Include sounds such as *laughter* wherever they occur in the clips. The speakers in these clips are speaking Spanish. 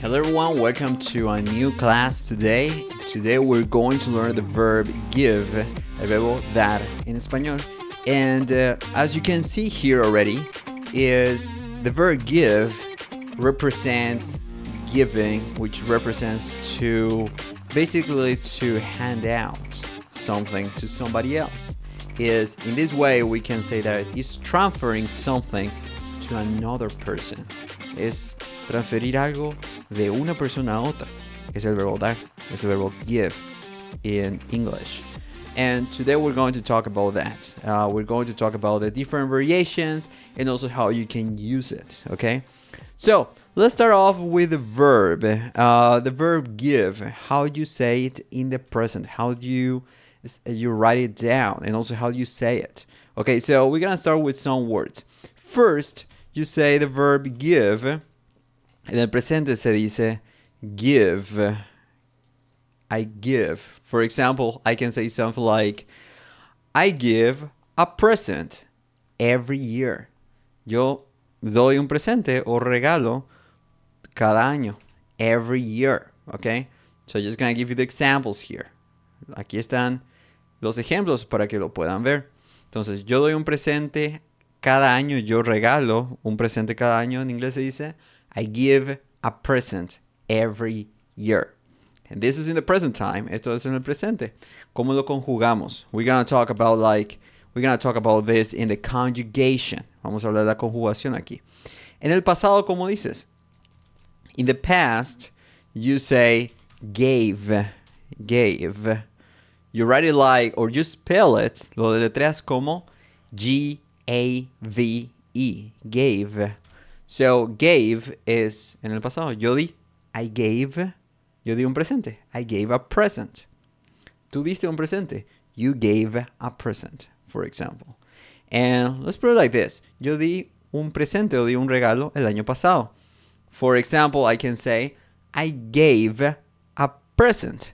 Hello everyone, welcome to a new class today. Today we're going to learn the verb give, el verbo dar in español. And uh, as you can see here already, is the verb give represents giving, which represents to basically to hand out something to somebody else. Is in this way we can say that it's transferring something to another person. Es transferir algo de una persona a otra. Es el verbo dar. Es el verbo give in English. And today we're going to talk about that. Uh, we're going to talk about the different variations and also how you can use it. Okay. So let's start off with the verb. Uh, the verb give. How you say it in the present? How do you you write it down? And also how you say it? Okay. So we're gonna start with some words. First, you say the verb give. En el presente se dice give. I give. For example, I can say something like I give a present every year. Yo doy un presente o regalo cada año. Every year. Okay? So I'm just gonna give you the examples here. Aquí están los ejemplos para que lo puedan ver. Entonces, yo doy un presente cada año, yo regalo un presente cada año. En inglés se dice I give a present every year. And this is in the present time. Esto es en el presente. ¿Cómo lo conjugamos? We're going to talk about like we're going to talk about this in the conjugation. Vamos a hablar de la conjugación aquí. En el pasado, ¿cómo dices? In the past, you say gave, gave. You write it like, or you spell it, lo deletreas como G A V E, gave. So, gave es en el pasado. Yo di, I gave, yo di un presente. I gave a present. Tú diste un presente. You gave a present, for example. And let's put it like this. Yo di un presente o di un regalo el año pasado. For example, I can say, I gave a present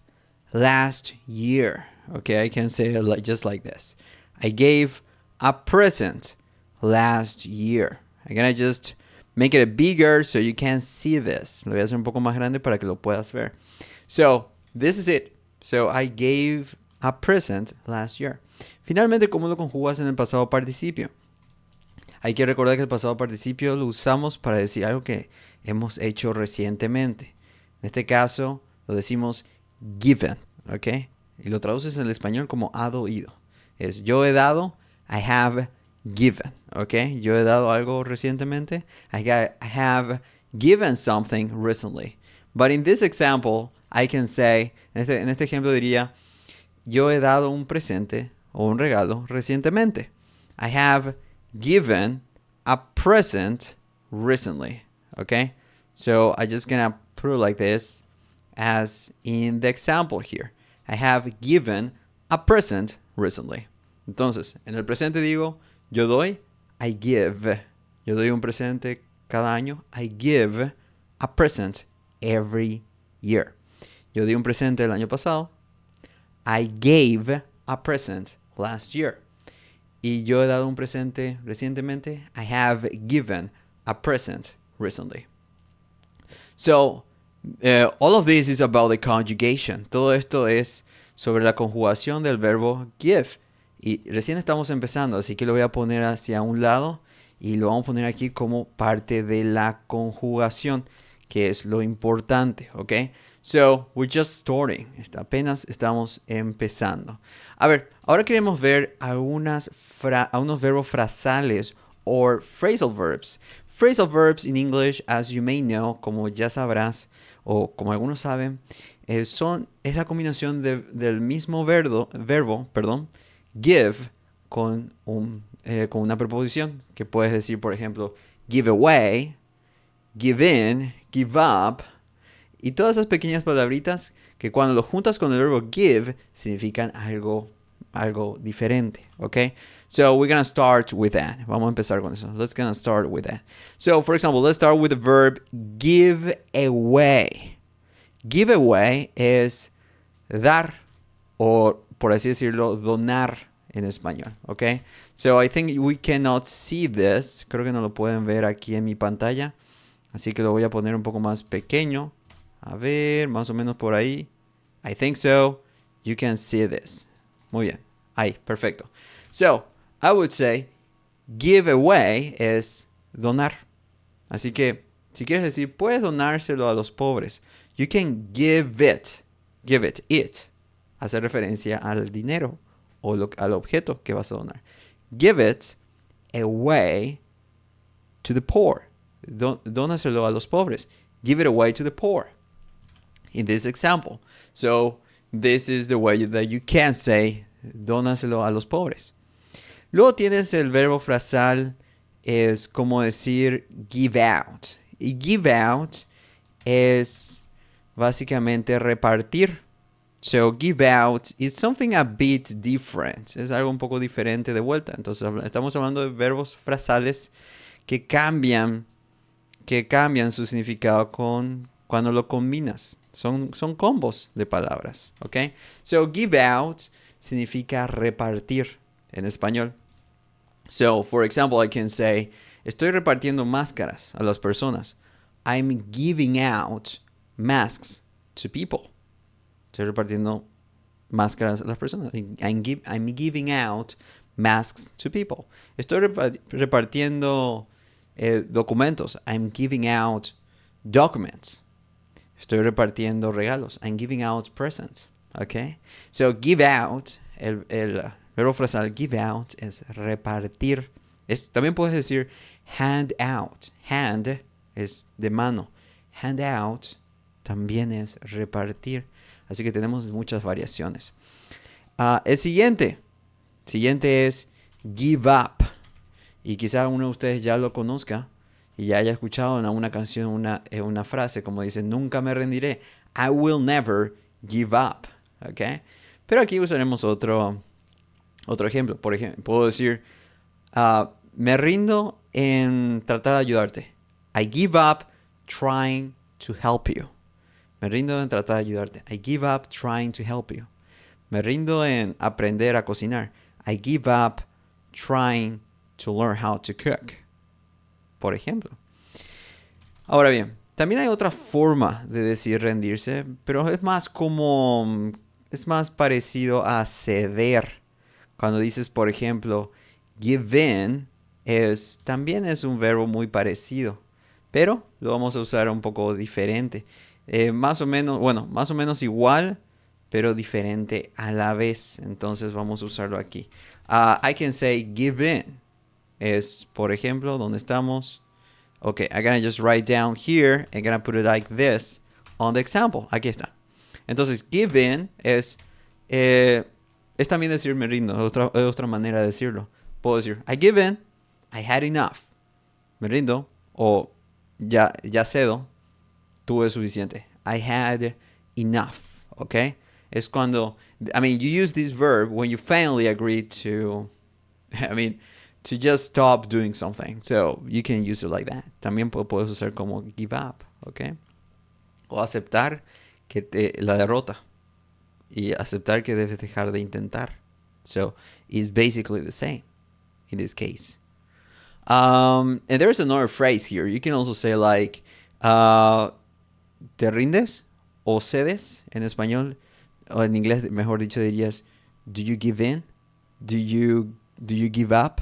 last year. Okay, I can say it just like this. I gave a present last year. Again, I'm just make it bigger so you can see this. Lo voy a hacer un poco más grande para que lo puedas ver. So, this is it. So, I gave a present last year. Finalmente, ¿cómo lo conjugas en el pasado participio? Hay que recordar que el pasado participio lo usamos para decir algo que hemos hecho recientemente. En este caso, lo decimos given, ¿ok? Y lo traduces en el español como ha ido. Es yo he dado, I have given, ¿ok? Yo he dado algo recientemente. I, have given something recently. But in this example, I can say, en este, en este ejemplo diría, yo he dado un presente o un regalo recientemente. I have given a present recently, ¿ok? So I just gonna put it like this as in the example here. I have given a present recently. Entonces, en el presente digo, yo doy, I give. Yo doy un presente cada año. I give a present every year. Yo di un presente el año pasado. I gave a present last year. Y yo he dado un presente recientemente. I have given a present recently. So, uh, all of this is about the conjugation. Todo esto es sobre la conjugación del verbo give. Y recién estamos empezando, así que lo voy a poner hacia un lado y lo vamos a poner aquí como parte de la conjugación, que es lo importante, ¿ok? So, we're just starting. Apenas estamos empezando. A ver, ahora queremos ver algunas algunos verbos frasales o phrasal verbs. Phrasal verbs in English, as you may know, como ya sabrás, o como algunos saben, eh, son, es la combinación de, del mismo verbo, verbo perdón, give con, un, eh, con una preposición que puedes decir, por ejemplo, give away, give in, give up, y todas esas pequeñas palabritas que cuando lo juntas con el verbo give significan algo, algo diferente, ¿ok? So we're gonna start with that. Vamos a empezar con eso. Let's gonna start with that. So for example, let's start with the verb give away. Give away es dar o por así decirlo, donar en español, ¿ok? So I think we cannot see this. Creo que no lo pueden ver aquí en mi pantalla. Así que lo voy a poner un poco más pequeño. A ver, más o menos por ahí. I think so. You can see this. Muy bien. Ahí, perfecto. So, I would say give away es donar. Así que, si quieres decir, puedes donárselo a los pobres. You can give it. Give it. It. Hace referencia al dinero o al objeto que vas a donar. Give it away to the poor. Dónaselo a los pobres. Give it away to the poor. In this example. So, this is the way that you can say, dónaselo a los pobres. Luego tienes el verbo frasal, es como decir give out. Y give out es básicamente repartir. So give out is something a bit different. Es algo un poco diferente de vuelta. Entonces estamos hablando de verbos frasales que cambian, que cambian su significado con cuando lo combinas. Son, son combos de palabras, ¿ok? So give out significa repartir en español. So, for example, I can say, estoy repartiendo máscaras a las personas. I'm giving out masks to people. Estoy repartiendo máscaras a las personas. I'm, giving out masks to people. Estoy repartiendo eh, documentos. I'm giving out documents. Estoy repartiendo regalos. I'm giving out presents. Okay? So give out, el, el verbo frasal give out es repartir. También puedes decir hand out. Hand es de mano. Hand out también es repartir. Así que tenemos muchas variaciones. Uh, el siguiente. Siguiente es give up. Y quizá uno de ustedes ya lo conozca y ya haya escuchado en alguna canción una, eh, una frase como dice, nunca me rendiré. I will never give up. ¿Ok? Pero aquí usaremos otro, otro ejemplo. Por ejemplo, puedo decir, uh, me rindo en tratar de ayudarte. I give up trying to help you. Me rindo en tratar de ayudarte. I give up trying to help you. Me rindo en aprender a cocinar. I give up trying to learn how to cook. Por ejemplo. Ahora bien, también hay otra forma de decir rendirse, pero es más como es más parecido a ceder. Cuando dices, por ejemplo, give in, es, también es un verbo muy parecido, pero lo vamos a usar un poco diferente. Eh, más o menos, bueno, más o menos igual, pero diferente a la vez. Entonces vamos a usarlo aquí. Uh, I can say give in. Es, por ejemplo, donde estamos. Okay, I'm gonna just write down here. I'm gonna put it like this on the example. Aquí está. Entonces, give in es, eh, es también decir me rindo, es otra, otra manera de decirlo. Puedo decir, I give in, I had enough. Me rindo, o ya, ya cedo, tuve suficiente. I had enough, ¿ok? Es cuando, I mean, you use this verb when you finally agree to, *laughs* I mean, to just stop doing something. So you can use it like that. También puedes usar como give up, okay? O aceptar que te, la derrota y aceptar que debes dejar de intentar. So it's basically the same in this case. Um, and there's another phrase here. You can also say like, uh, ¿te rindes o cedes en español? O en inglés, mejor dicho, dirías, do you give in? Do you, do you give up?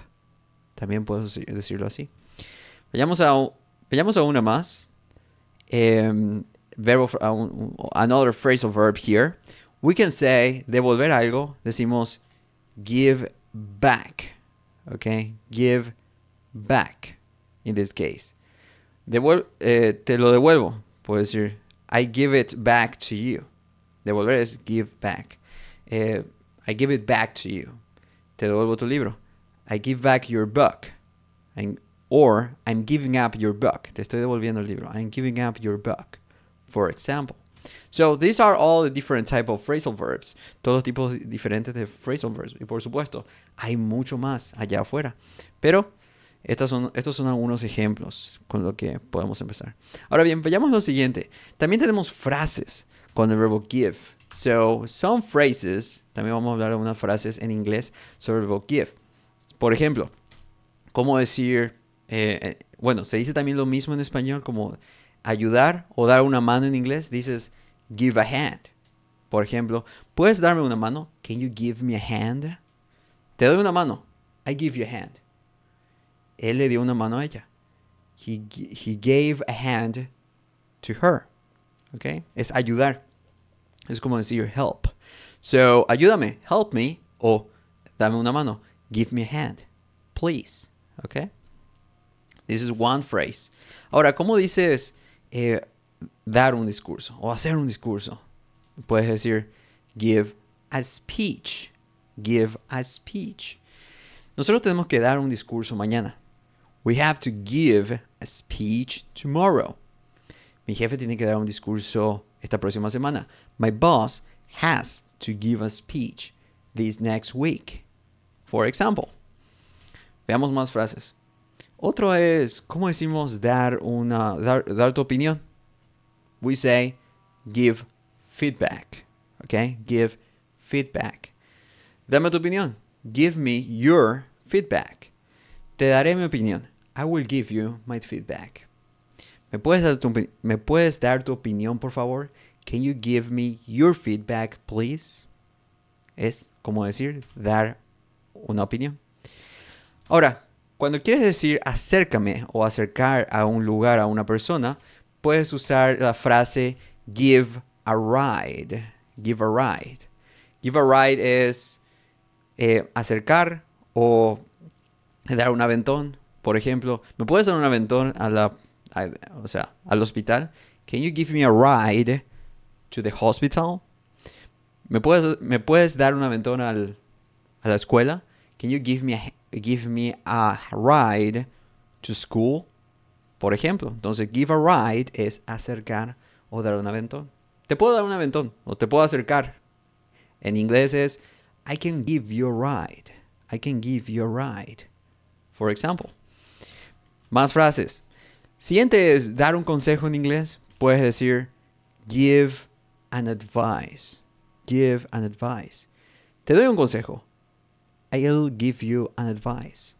También puedo decirlo así. Vayamos a, vayamos a una más. Um, verbo, uh, another phrasal verb here. We can say devolver algo. Decimos give back. Okay, give back in this case. Eh, te lo devuelvo. Puedo decir I give it back to you. Devolver es give back. Eh, I give it back to you. Te devuelvo tu libro. I give back your book. And, or I'm giving up your book. Te estoy devolviendo el libro. I'm giving up your book for example. So these are all the different type of phrasal verbs. Todos tipos diferentes de phrasal verbs. Y por supuesto, hay mucho más allá afuera. Pero estos son, algunos ejemplos con lo que podemos empezar. Ahora bien, veamos lo siguiente. También tenemos frases con el verbo give. So, some phrases, también vamos a hablar de unas frases en inglés sobre el verbo give. Por ejemplo, ¿cómo decir eh, eh, bueno, se dice también lo mismo en español como ayudar o dar una mano en inglés. Dices give a hand. Por ejemplo, ¿puedes darme una mano? Can you give me a hand? Te doy una mano. I give you a hand. Él le dio una mano a ella. He, he gave a hand to her. ¿Ok? Es ayudar. Es como decir help. So, ayúdame, help me, o dame una mano, give me a hand, please. ¿Ok? This is one phrase. Ahora, ¿cómo dices eh, dar un discurso o hacer un discurso? Puedes decir give a speech. Give a speech. Nosotros tenemos que dar un discurso mañana. We have to give a speech tomorrow. Mi jefe tiene que dar un discurso esta próxima semana. My boss has to give a speech this next week. For example. Veamos más frases. Otro es, ¿cómo decimos dar una dar, dar tu opinión? We say give feedback. Okay? Give feedback. Dame tu opinión. Give me your feedback. Te daré mi opinión. I will give you my feedback. ¿Me puedes, dar tu, ¿Me puedes dar tu opinión, por favor? Can you give me your feedback, please? Es como decir, dar una opinión. Ahora, cuando quieres decir acércame o acercar a un lugar a una persona, puedes usar la frase give a ride. Give a ride. Give a ride es eh, acercar o dar un aventón. Por ejemplo, ¿me puedes dar un aventón a la, o sea, al hospital? Can you give me a ride to the hospital? ¿Me puedes, me puedes dar un aventón al, a la escuela? Can you give me, a, give me a ride to school? Por ejemplo, entonces give a ride es acercar o dar un aventón. Te puedo dar un aventón o te puedo acercar. En inglés es I can give you a ride. I can give you a ride. For example. Más frases. Siguiente es dar un consejo en inglés. Puedes decir give an advice. Give an advice. Te doy un consejo. I'll give you an advice.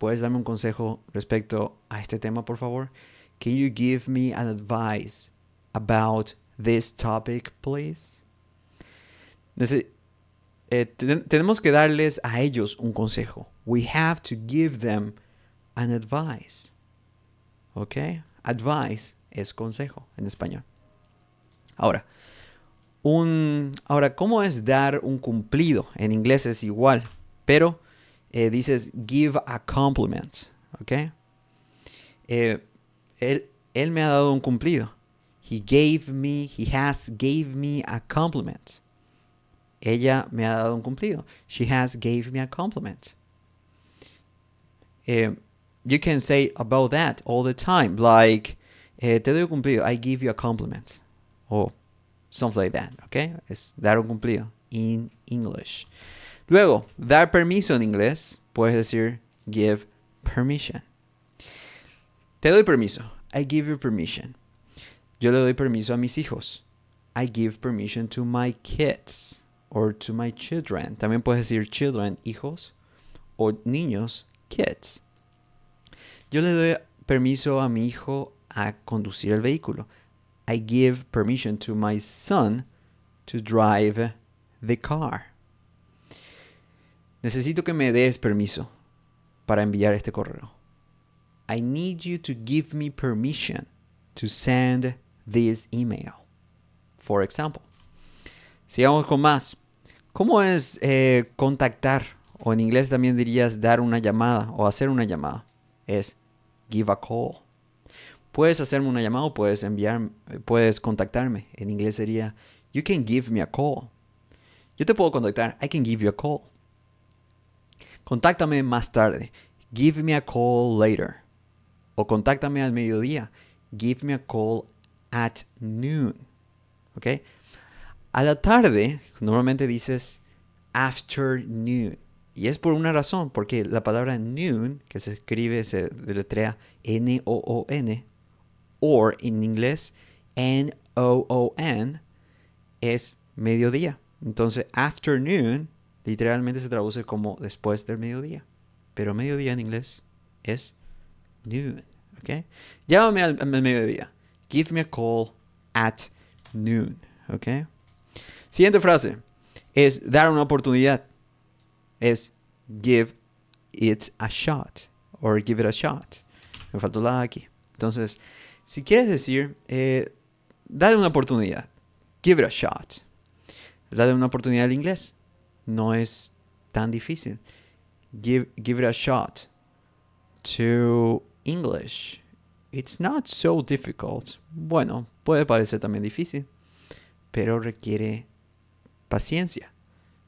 ¿Puedes darme un consejo respecto a este tema, por favor? Can you give me an advice about this topic, please? Eh, tenemos que darles a ellos un consejo. We have to give them an advice. ¿Ok? Advice es consejo en español. Ahora, un, ahora, ¿cómo es dar un cumplido? En inglés es igual, pero eh, dices give a compliment. ¿Ok? Eh, él, me ha dado un cumplido. He gave me, he has gave me a compliment. Ella me ha dado un cumplido. She has gave me a compliment. Uh, you can say about that all the time. Like, eh, te doy cumplido. I give you a compliment. Or something like that. Okay? Es dar un cumplido. In English. Luego, dar permiso en inglés. Puedes decir give permission. Te doy permiso. I give you permission. Yo le doy permiso a mis hijos. I give permission to my kids or to my children. También puedes decir children, hijos, o niños, kids. Yo le doy permiso a mi hijo a conducir el vehículo. I give permission to my son to drive the car. Necesito que me des permiso para enviar este correo. I need you to give me permission to send this email. For example. Sigamos con más. ¿Cómo es eh, contactar? O en inglés también dirías dar una llamada o hacer una llamada. Es give a call. Puedes hacerme una llamada o puedes enviar, puedes contactarme. En inglés sería you can give me a call. Yo te puedo contactar. I can give you a call. Contáctame más tarde. Give me a call later. O contáctame al mediodía. Give me a call at noon. ¿Ok? A la tarde, normalmente dices afternoon. Y es por una razón, porque la palabra noon, que se escribe, se deletrea N-O-O-N, or en inglés N-O-O-N, es mediodía. Entonces, afternoon literalmente se traduce como después del mediodía. Pero mediodía en inglés es noon. Okay? Llámame al, al mediodía. Give me a call at noon. Okay? Siguiente frase es dar una oportunidad. Es give it a shot. Or give it a shot. Me faltó la aquí. Entonces, si quieres decir, eh, dale una oportunidad. Give it a shot. Dale una oportunidad al inglés. No es tan difícil. Give, give it a shot to English. It's not so difficult. Bueno, puede parecer también difícil, pero requiere paciencia.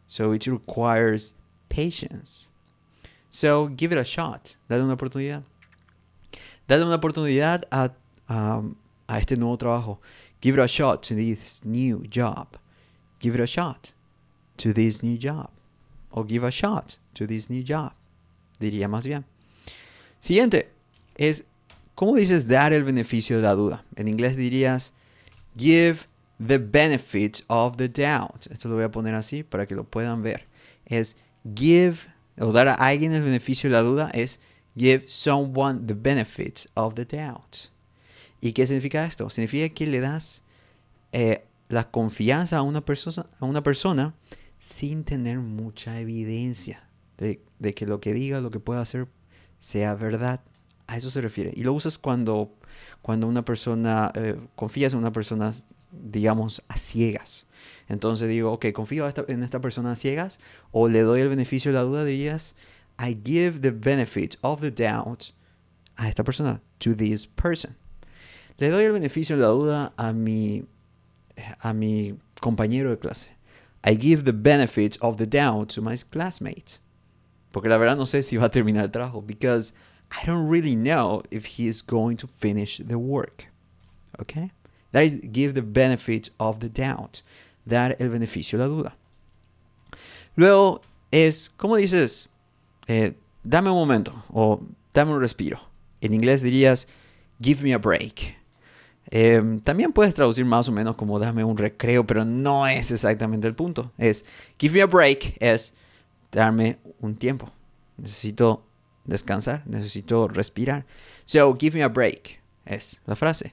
So it requires patience. So give it a shot. Dale una oportunidad. Dale una oportunidad a, um, a este nuevo trabajo. Give it a shot to this new job. Give it a shot to this new job. O give a shot to this new job. Diría más bien. Siguiente es, ¿cómo dices dar el beneficio de la duda? En inglés dirías give the benefit of the doubt. Esto lo voy a poner así para que lo puedan ver. Es give, o dar a alguien el beneficio de la duda es give someone the benefit of the doubt. ¿Y qué significa esto? Significa que le das eh, la confianza a una, persona, a una persona sin tener mucha evidencia de, de, que lo que diga, lo que pueda hacer, sea verdad. A eso se refiere. Y lo usas cuando, cuando una persona, eh, confías en una persona, digamos, a ciegas. Entonces digo, ok, confío en esta persona a ciegas o le doy el beneficio de la duda, dirías, I give the benefit of the doubt a esta persona, to this person. Le doy el beneficio de la duda a mi, a mi compañero de clase. I give the benefit of the doubt to my classmates. Porque la verdad no sé si va a terminar el trabajo. Because I don't really know if he is going to finish the work. Okay? That is give the benefit of the doubt. Dar el beneficio de la duda. Luego es, ¿cómo dices? Eh, dame un momento o dame un respiro. En inglés dirías, give me a break. Eh, también puedes traducir más o menos como dame un recreo, pero no es exactamente el punto. Es, give me a break, es darme un tiempo. Necesito descansar, necesito respirar. So, give me a break, es la frase.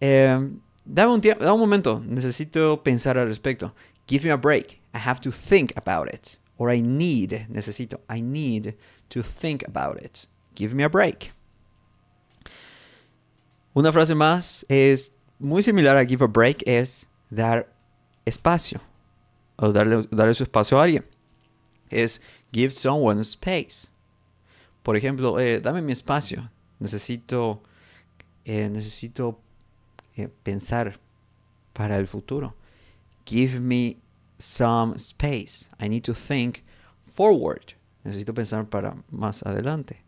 Eh, dame un dame un momento, necesito pensar al respecto. Give me a break, I have to think about it. Or I need, necesito, I need to think about it. Give me a break. Una frase más es muy similar a give a break, es dar espacio o darle, darle su espacio a alguien. Es give someone space. Por ejemplo, eh, dame mi espacio. Necesito, eh, necesito eh, pensar para el futuro. Give me some space. I need to think forward. Necesito pensar para más adelante.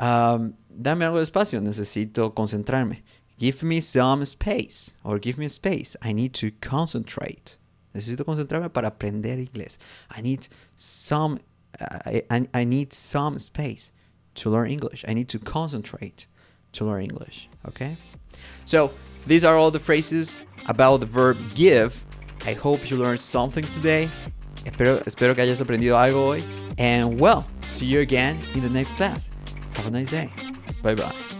Um, dame algo de espacio. Necesito concentrarme. Give me some space. Or give me space. I need to concentrate. Necesito concentrarme para aprender inglés. I need some I, need some space to learn English. I need to concentrate to learn English. Okay? So, these are all the phrases about the verb give. I hope you learned something today. Espero, espero que hayas aprendido algo hoy. And well, see you again in the next class. Have a nice day. Bye bye.